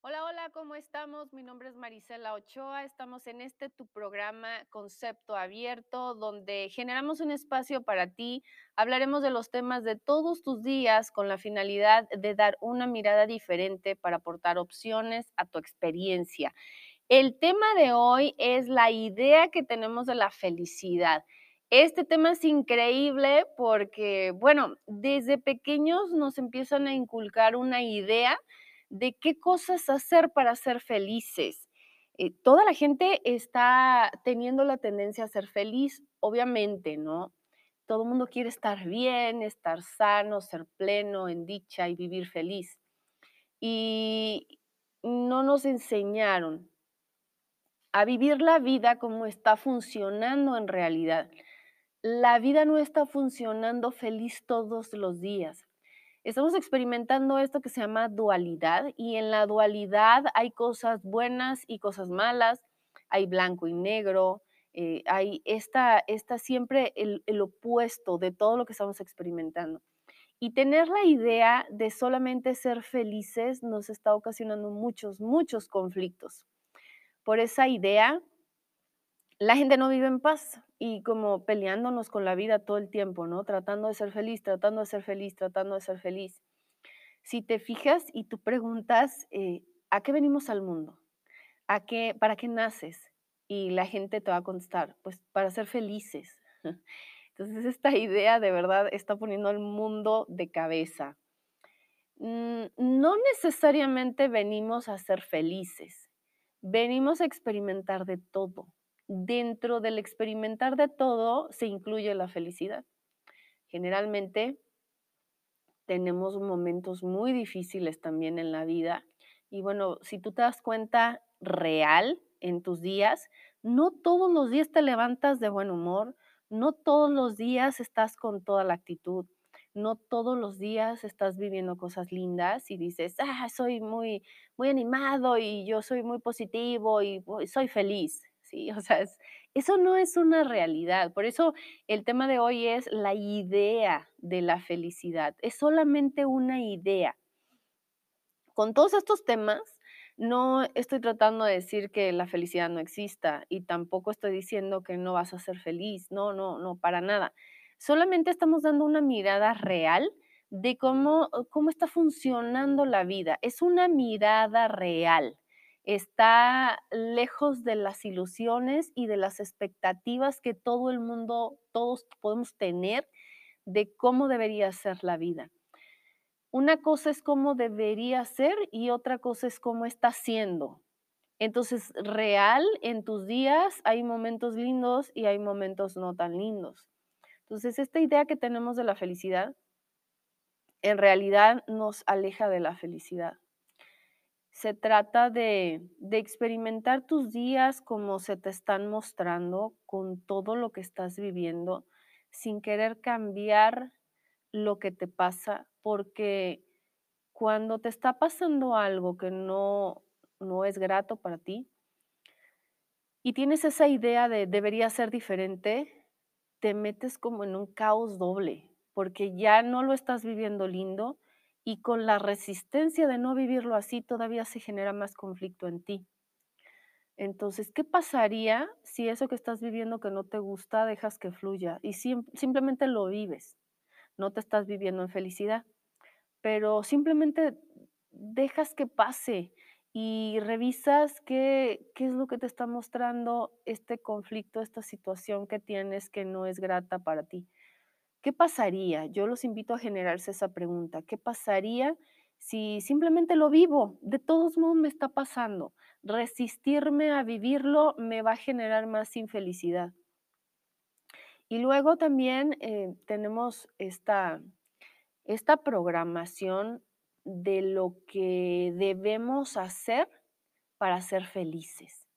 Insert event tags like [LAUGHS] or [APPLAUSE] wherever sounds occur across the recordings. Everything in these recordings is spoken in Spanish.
Hola, hola, ¿cómo estamos? Mi nombre es Marisela Ochoa. Estamos en este tu programa Concepto Abierto, donde generamos un espacio para ti. Hablaremos de los temas de todos tus días con la finalidad de dar una mirada diferente para aportar opciones a tu experiencia. El tema de hoy es la idea que tenemos de la felicidad. Este tema es increíble porque, bueno, desde pequeños nos empiezan a inculcar una idea de qué cosas hacer para ser felices. Eh, toda la gente está teniendo la tendencia a ser feliz, obviamente, ¿no? Todo el mundo quiere estar bien, estar sano, ser pleno, en dicha y vivir feliz. Y no nos enseñaron a vivir la vida como está funcionando en realidad. La vida no está funcionando feliz todos los días. Estamos experimentando esto que se llama dualidad y en la dualidad hay cosas buenas y cosas malas, hay blanco y negro, eh, hay esta, esta siempre el, el opuesto de todo lo que estamos experimentando. Y tener la idea de solamente ser felices nos está ocasionando muchos, muchos conflictos. Por esa idea, la gente no vive en paz y como peleándonos con la vida todo el tiempo, ¿no? Tratando de ser feliz, tratando de ser feliz, tratando de ser feliz. Si te fijas y tú preguntas, eh, ¿a qué venimos al mundo? ¿A qué, ¿Para qué naces? Y la gente te va a contestar, pues para ser felices. [LAUGHS] Entonces esta idea de verdad está poniendo al mundo de cabeza. Mm, no necesariamente venimos a ser felices, venimos a experimentar de todo dentro del experimentar de todo se incluye la felicidad. Generalmente tenemos momentos muy difíciles también en la vida y bueno, si tú te das cuenta real en tus días, no todos los días te levantas de buen humor, no todos los días estás con toda la actitud, no todos los días estás viviendo cosas lindas y dices, ah, soy muy, muy animado y yo soy muy positivo y soy feliz. Sí, o sea, eso no es una realidad. Por eso el tema de hoy es la idea de la felicidad. Es solamente una idea. Con todos estos temas, no estoy tratando de decir que la felicidad no exista y tampoco estoy diciendo que no vas a ser feliz. No, no, no, para nada. Solamente estamos dando una mirada real de cómo, cómo está funcionando la vida. Es una mirada real está lejos de las ilusiones y de las expectativas que todo el mundo, todos podemos tener de cómo debería ser la vida. Una cosa es cómo debería ser y otra cosa es cómo está siendo. Entonces, real, en tus días hay momentos lindos y hay momentos no tan lindos. Entonces, esta idea que tenemos de la felicidad, en realidad nos aleja de la felicidad. Se trata de, experimentar tus días como se te están mostrando, con todo lo que estás viviendo, sin querer cambiar lo que te pasa, porque cuando te está pasando algo que no, no es grato para ti y tienes esa idea de debería ser diferente, te metes como en un caos doble, porque ya no lo estás viviendo lindo y con la resistencia de no vivirlo así todavía se genera más conflicto en ti. Entonces, ¿qué pasaría si eso que estás viviendo que no te gusta dejas que fluya y simplemente lo vives? No te estás viviendo en felicidad, pero simplemente dejas que pase y revisas qué, qué es lo que te está mostrando este conflicto, esta situación que tienes que no es grata para ti. ¿Qué pasaría? Yo los invito a generarse esa pregunta. ¿Qué pasaría si simplemente lo vivo? De todos modos me está pasando. Resistirme a vivirlo me va a generar más infelicidad. Y luego también eh, tenemos esta, esta programación de lo que debemos hacer para ser felices.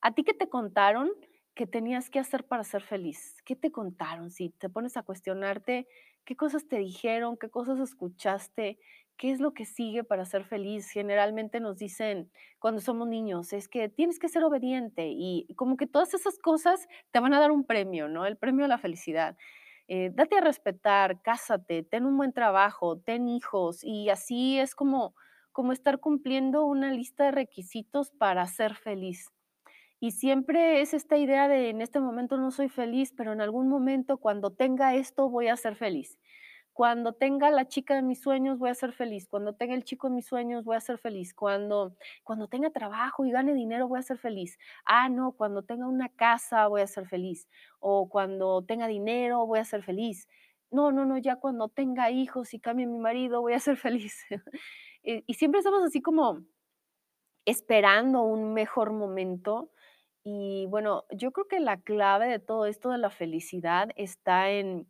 ¿A ti qué te contaron? ¿Qué tenías que hacer para ser feliz? ¿Qué te contaron? Si te pones a cuestionarte, ¿qué cosas te dijeron? ¿Qué cosas escuchaste? ¿Qué es lo que sigue para ser feliz? Generalmente nos dicen cuando somos niños, es que tienes que ser obediente y como que todas esas cosas te van a dar un premio, ¿no? El premio a la felicidad. Eh, date a respetar, cásate, ten un buen trabajo, ten hijos y así es como como estar cumpliendo una lista de requisitos para ser feliz. Y siempre es esta idea de en este momento no soy feliz, pero en algún momento cuando tenga esto voy a ser feliz. Cuando tenga la chica de mis sueños voy a ser feliz. Cuando tenga el chico de mis sueños voy a ser feliz. Cuando, cuando tenga trabajo y gane dinero voy a ser feliz. Ah, no, cuando tenga una casa voy a ser feliz. O cuando tenga dinero voy a ser feliz. No, no, no, ya cuando tenga hijos y cambie mi marido voy a ser [LAUGHS] feliz. y, y siempre estamos así como esperando un mejor momento. Y bueno, yo creo que la clave de todo esto de la felicidad está en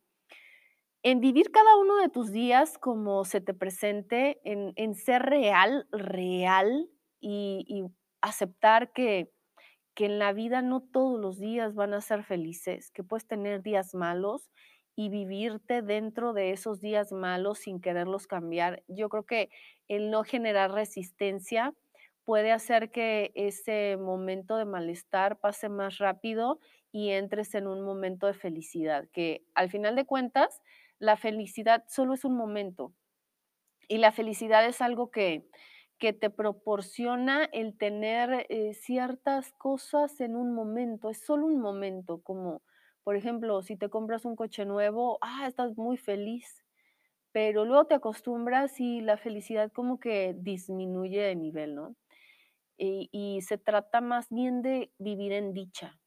en vivir cada uno de tus días como se te presente, en, en ser real, real y, aceptar que, que en la vida no todos los días van a ser felices, que puedes tener días malos y vivirte dentro de esos días malos sin quererlos cambiar. Yo creo que el no generar resistencia puede hacer que ese momento de malestar pase más rápido y entres en un momento de felicidad, que al final de cuentas la felicidad solo es un momento y la felicidad es algo que, que te proporciona el tener eh, ciertas cosas en un momento, es solo un momento, como por ejemplo, si te compras un coche nuevo, ah, estás muy feliz, pero luego te acostumbras y la felicidad como que disminuye de nivel, ¿no? Y, se trata más bien de vivir en dicha,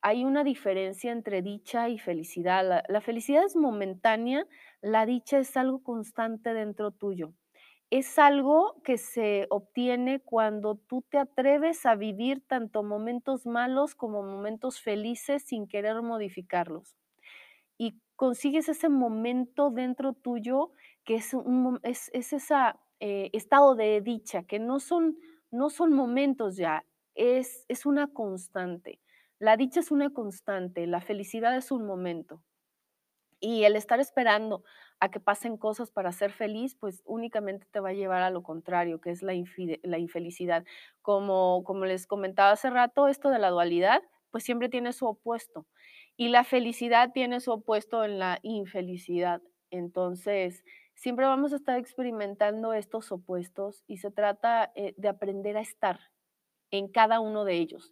hay una diferencia entre dicha y felicidad. La, la felicidad es momentánea, la dicha es algo constante dentro tuyo. Es algo que se obtiene cuando tú te atreves a vivir tanto momentos malos como momentos felices sin querer modificarlos. Y consigues ese momento dentro tuyo que es, un, es, es ese eh, estado de dicha, que no son, no son momentos ya, es, es una constante. La dicha es una constante, la felicidad es un momento. Y el estar esperando a que pasen cosas para ser feliz, pues únicamente te va a llevar a lo contrario, que es la, la infelicidad. Como, como les comentaba hace rato, esto de la dualidad, pues siempre tiene su opuesto. Y la felicidad tiene su opuesto en la infelicidad. Entonces, siempre vamos a estar experimentando estos opuestos y se trata eh, de aprender a estar en cada uno de ellos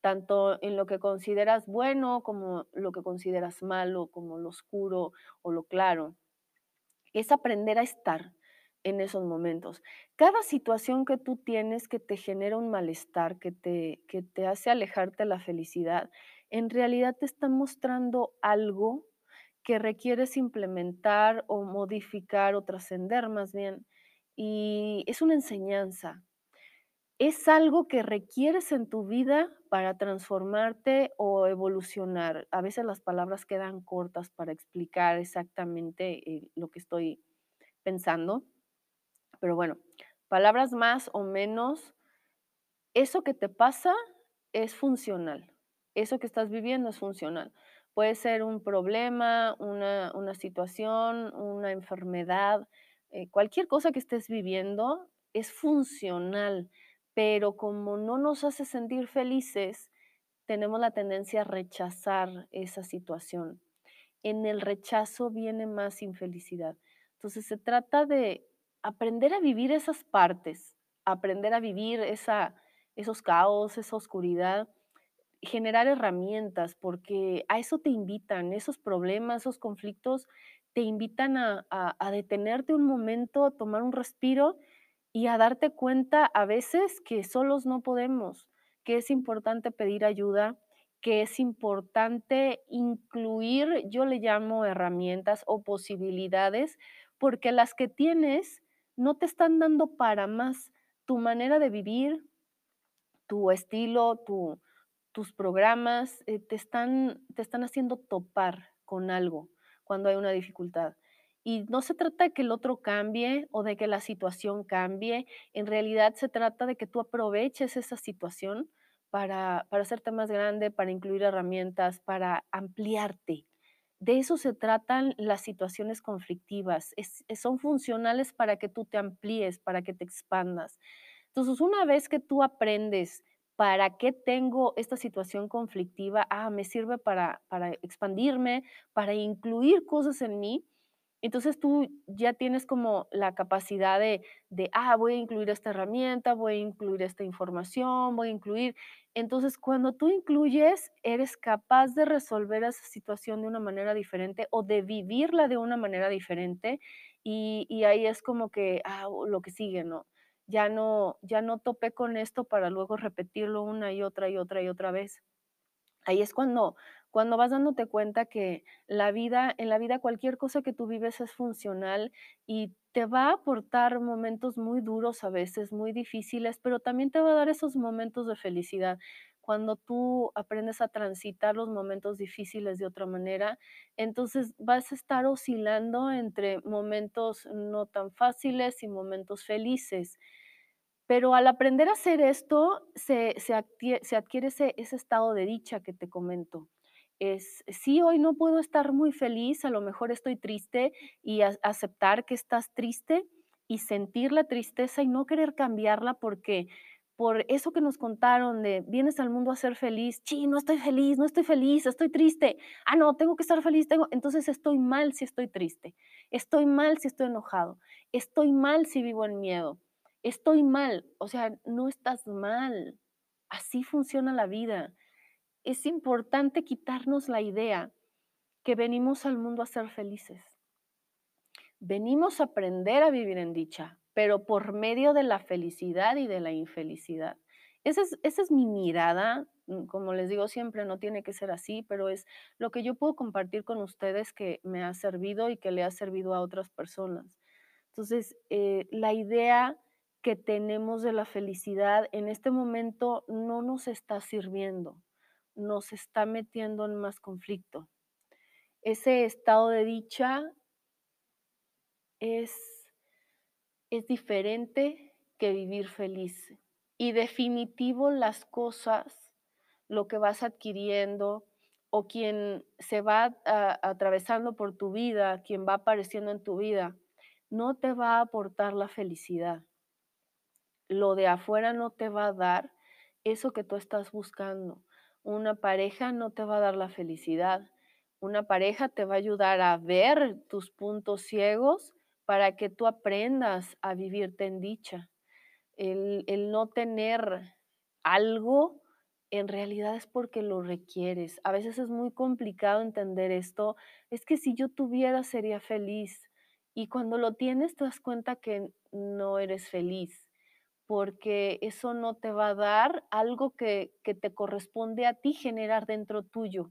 tanto en lo que consideras bueno como lo que consideras malo, como lo oscuro o lo claro. Es aprender a estar en esos momentos. Cada situación que tú tienes que te genera un malestar, que te, que te hace alejarte de la felicidad, en realidad te está mostrando algo que requieres implementar o modificar o trascender más bien. Y es una enseñanza, es algo que requieres en tu vida para transformarte o evolucionar. A veces las palabras quedan cortas para explicar exactamente eh, lo que estoy pensando, pero bueno, palabras más o menos, eso que te pasa es funcional, eso que estás viviendo es funcional. Puede ser un problema, una, situación, una enfermedad, eh, cualquier cosa que estés viviendo es funcional pero como no nos hace sentir felices, tenemos la tendencia a rechazar esa situación. En el rechazo viene más infelicidad. Entonces se trata de aprender a vivir esas partes, aprender a vivir esa, esos caos, esa oscuridad, generar herramientas, porque a eso te invitan, esos problemas, esos conflictos, te invitan a, a, detenerte un momento, a tomar un respiro y a darte cuenta a veces que solos no podemos, que es importante pedir ayuda, que es importante incluir, yo le llamo herramientas o posibilidades, porque las que tienes no te están dando para más. Tu manera de vivir, tu estilo, tu, tus programas eh, te, están, te están haciendo topar con algo cuando hay una dificultad. Y no se trata de que el otro cambie o de que la situación cambie, en realidad se trata de que tú aproveches esa situación para, para hacerte más grande, para incluir herramientas, para ampliarte. De eso se tratan las situaciones conflictivas, son funcionales para que tú te amplíes, para que te expandas. Entonces, una vez que tú aprendes para qué tengo esta situación conflictiva, ah, me sirve para, para expandirme, para incluir cosas en mí, Entonces tú ya tienes como la capacidad de, de, ah, voy a incluir esta herramienta, voy a incluir esta información, voy a incluir. Entonces, cuando tú incluyes, eres capaz de resolver esa situación de una manera diferente o de vivirla de una manera diferente. Y, y ahí es como que, ah, lo que sigue, ¿no? Ya no, ya no topé con esto para luego repetirlo una y otra y otra y otra vez. Ahí es cuando cuando vas dándote cuenta que la vida en la vida cualquier cosa que tú vives es funcional y te va a aportar momentos muy duros a veces, muy difíciles, pero también te va a dar esos momentos de felicidad. Cuando tú aprendes a transitar los momentos difíciles de otra manera, entonces vas a estar oscilando entre momentos no tan fáciles y momentos felices. Pero al aprender a hacer esto, se, se actie- se adquiere ese, estado de dicha que te comento. Es, sí, hoy no puedo estar muy feliz, a lo mejor estoy triste y aceptar que estás triste y sentir la tristeza y no querer cambiarla porque por eso que nos contaron de vienes al mundo a ser feliz, sí, no estoy feliz, no estoy feliz, estoy triste. Ah, no, tengo que estar feliz, tengo, entonces estoy mal si estoy triste, estoy mal si estoy enojado, estoy mal si vivo en miedo estoy mal, o sea, no estás mal. Así funciona la vida. Es importante quitarnos la idea que venimos al mundo a ser felices. Venimos a aprender a vivir en dicha, pero por medio de la felicidad y de la infelicidad. Esa es, esa es mi mirada. mm, Como les digo siempre, no tiene que ser así, pero es lo que yo puedo compartir con ustedes que me ha servido y que le ha servido a otras personas. Entonces, eh, la idea que tenemos de la felicidad en este momento no nos está sirviendo, nos está metiendo en más conflicto. Ese estado de dicha es, es diferente que vivir feliz. Y definitivo las cosas, lo que vas adquiriendo o quien se va atravesando por tu vida, quien va apareciendo en tu vida, no te va a aportar la felicidad lo de afuera no te va a dar eso que tú estás buscando. Una pareja no te va a dar la felicidad. Una pareja te va a ayudar a ver tus puntos ciegos para que tú aprendas a vivirte en dicha. El, el no tener algo en realidad es porque lo requieres. A veces es muy complicado entender esto. Es que si yo tuviera sería feliz. Y cuando lo tienes te das cuenta que no eres feliz porque eso no te va a dar algo que, te corresponde a ti generar dentro tuyo.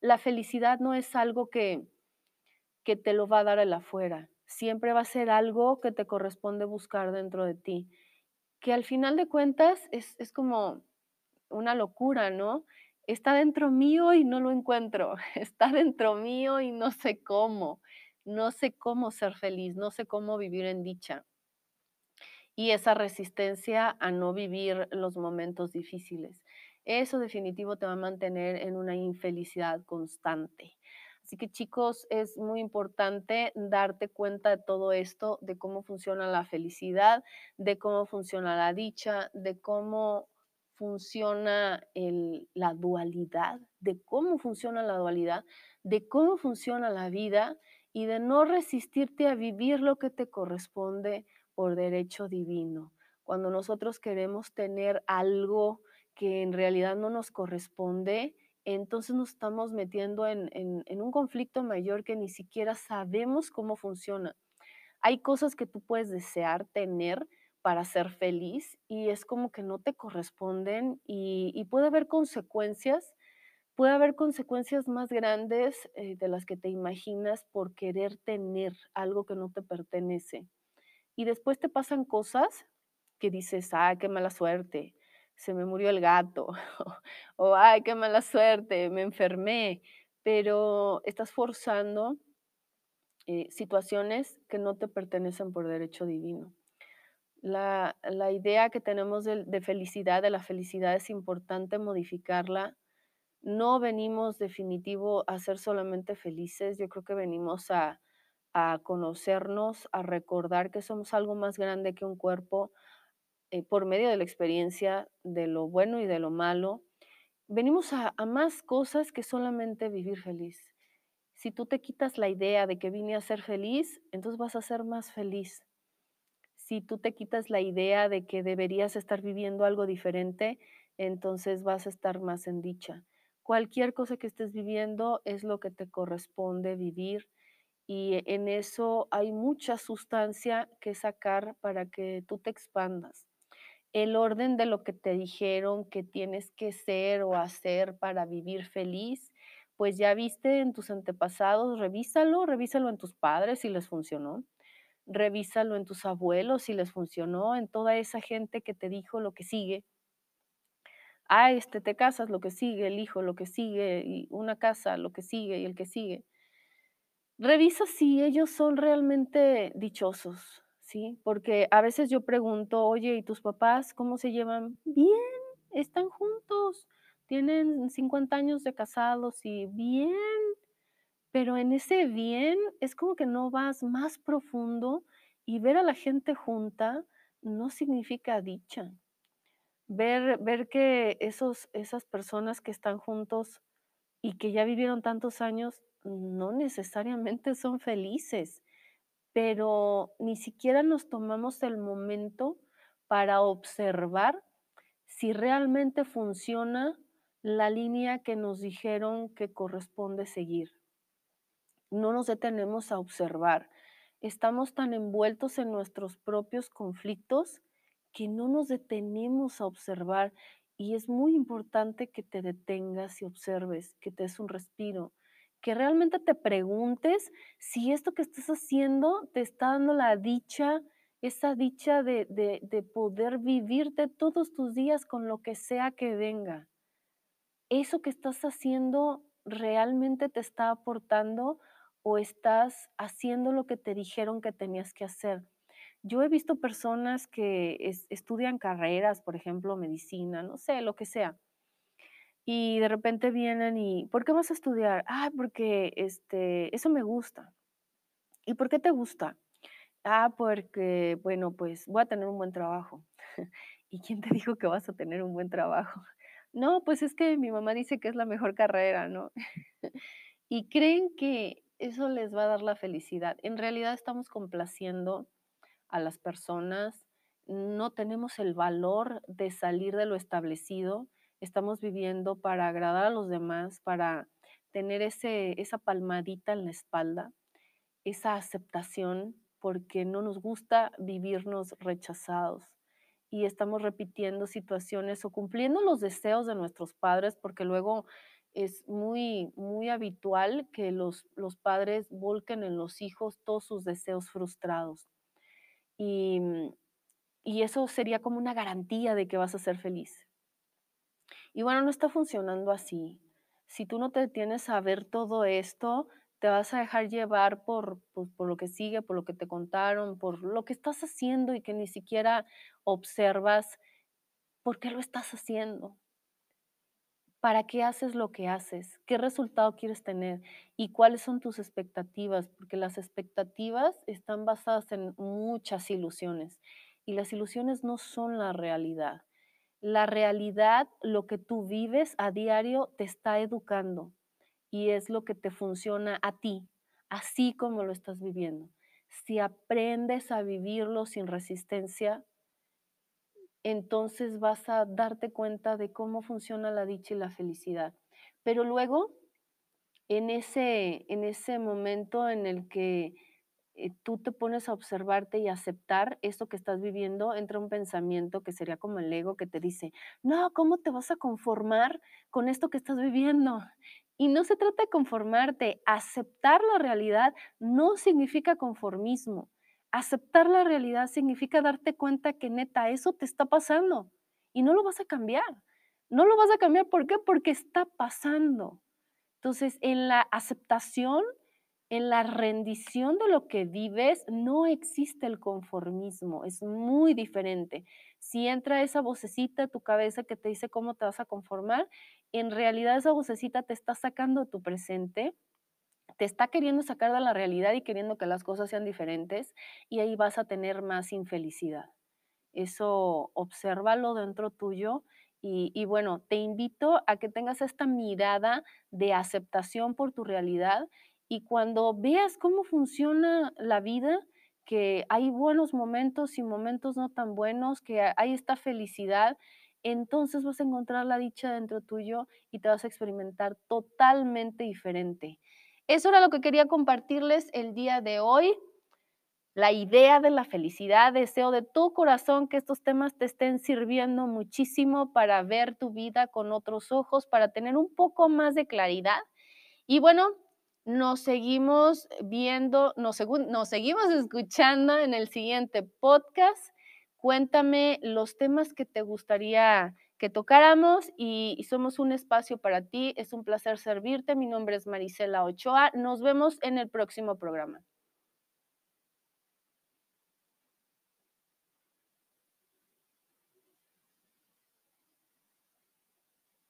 La felicidad no es algo que, que te lo va a dar el afuera, siempre va a ser algo que te corresponde buscar dentro de ti, que al final de cuentas es, es como una locura, ¿no? Está dentro mío y no lo encuentro, [LAUGHS] está dentro mío y no sé cómo, no sé cómo ser feliz, no sé cómo vivir en dicha y esa resistencia a no vivir los momentos difíciles. Eso definitivo te va a mantener en una infelicidad constante. Así que chicos, es muy importante darte cuenta de todo esto, de cómo funciona la felicidad, de cómo funciona la dicha, de cómo funciona la dualidad, de cómo funciona la dualidad, de cómo funciona la vida y de no resistirte a vivir lo que te corresponde por derecho divino. Cuando nosotros queremos tener algo que en realidad no nos corresponde, entonces nos estamos metiendo en, un conflicto mayor que ni siquiera sabemos cómo funciona. Hay cosas que tú puedes desear tener para ser feliz y es como que no te corresponden y, y puede haber consecuencias, puede haber consecuencias más grandes eh, de las que te imaginas por querer tener algo que no te pertenece y después te pasan cosas que dices: "Ay, qué mala suerte, se me murió el gato", [LAUGHS] o "Ay, qué mala suerte, me enfermé", pero estás forzando, eh, situaciones que no te pertenecen por derecho divino. La la idea que tenemos del de felicidad, de la felicidad es importante modificarla. No venimos definitivo a ser solamente felices, yo creo que venimos a a conocernos, a recordar que somos algo más grande que un cuerpo, eh, por medio de la experiencia de lo bueno y de lo malo. Venimos a, a más cosas que solamente vivir feliz. Si tú te quitas la idea de que vine a ser feliz, entonces vas a ser más feliz. Si tú te quitas la idea de que deberías estar viviendo algo diferente, entonces vas a estar más en dicha. Cualquier cosa que estés viviendo es lo que te corresponde vivir y en eso hay mucha sustancia que sacar para que tú te expandas. El orden de lo que te dijeron que tienes que ser o hacer para vivir feliz, pues ya viste en tus antepasados, revísalo, revísalo en tus padres si les funcionó, revísalo en tus abuelos si les funcionó, en toda esa gente que te dijo lo que sigue. Ah, este, te casas, lo que sigue, el hijo, lo que sigue, y una casa, lo que sigue, y el que sigue. Revisa si ellos son realmente dichosos, ¿sí? Porque a veces yo pregunto, oye, ¿y tus papás cómo se llevan? Bien, están juntos, tienen 50 años de casados y bien, pero en ese bien es como que no vas más profundo y ver a la gente junta no significa dicha. Ver, ver que esos, esas personas que están juntos y que ya vivieron tantos años no necesariamente son felices, pero ni siquiera nos tomamos el momento para observar si realmente funciona la línea que nos dijeron que corresponde seguir. No nos detenemos a observar. Estamos tan envueltos en nuestros propios conflictos que no nos detenemos a observar y es muy importante que te detengas y observes, que te des un respiro, que realmente te preguntes si esto que estás haciendo te está dando la dicha, esa dicha de, de, de poder vivirte todos tus días con lo que sea que venga. ¿Eso que estás haciendo realmente te está aportando o estás haciendo lo que te dijeron que tenías que hacer? Yo he visto personas que es- estudian carreras, por ejemplo, medicina, no sé, lo que sea, y de repente vienen y, ¿por qué vas a estudiar? Ah, porque este, eso me gusta. ¿Y por qué te gusta? Ah, porque, bueno, pues voy a tener un buen trabajo. [LAUGHS] ¿Y quién te dijo que vas a tener un buen trabajo? [LAUGHS] No, pues es que mi mamá dice que es la mejor carrera, ¿no? [LAUGHS] Y creen que eso les va a dar la felicidad. En realidad estamos complaciendo a las personas, no tenemos el valor de salir de lo establecido, estamos viviendo para agradar a los demás, para tener ese, esa palmadita en la espalda, esa aceptación, porque no nos gusta vivirnos rechazados y estamos repitiendo situaciones o cumpliendo los deseos de nuestros padres, porque luego es muy, muy habitual que los, los padres volquen en los hijos todos sus deseos frustrados. Y, y eso sería como una garantía de que vas a ser feliz. Y bueno, no está funcionando así. Si tú no te detienes a ver todo esto, te vas a dejar llevar por, pues, por lo que sigue, por lo que te contaron, por lo que estás haciendo y que ni siquiera observas por qué lo estás haciendo, para qué haces lo que haces, qué resultado quieres tener y cuáles son tus expectativas, porque las expectativas están basadas en muchas ilusiones y las ilusiones no son la realidad. La realidad, lo que tú vives a diario, te está educando y es lo que te funciona a ti, así como lo estás viviendo. Si aprendes a vivirlo sin resistencia, entonces vas a darte cuenta de cómo funciona la dicha y la felicidad. Pero luego, en ese, en ese momento en el que eh, tú te pones a observarte y aceptar esto que estás viviendo, entra un pensamiento que sería como el ego que te dice, no, ¿cómo te vas a conformar con esto que estás viviendo? Y no se trata de conformarte, aceptar la realidad no significa conformismo. Aceptar la realidad significa darte cuenta que neta, eso te está pasando y no lo vas a cambiar. No lo vas a cambiar, ¿por qué? Porque está pasando. Entonces, en la aceptación en la rendición de lo que vives no existe el conformismo, es muy diferente. Si entra esa vocecita a tu cabeza que te dice cómo te vas a conformar, en realidad esa vocecita te está sacando tu presente, te está queriendo sacar de la realidad y queriendo que las cosas sean diferentes y ahí vas a tener más infelicidad. Eso obsérvalo dentro tuyo y bueno, te invito a que tengas esta mirada de aceptación por tu realidad y cuando veas cómo funciona la vida, que hay buenos momentos y momentos no tan buenos, que hay esta felicidad, entonces vas a encontrar la dicha dentro tuyo y te vas a experimentar totalmente diferente. Eso era lo que quería compartirles el día de hoy. La idea de la felicidad, deseo de tu corazón que estos temas te estén sirviendo muchísimo para ver tu vida con otros ojos, para tener un poco más de claridad. Y bueno, nos seguimos viendo, nos, seguimos escuchando en el siguiente podcast. Cuéntame los temas que te gustaría que tocáramos y, somos un espacio para ti. Es un placer servirte. Mi nombre es Marisela Ochoa. Nos vemos en el próximo programa.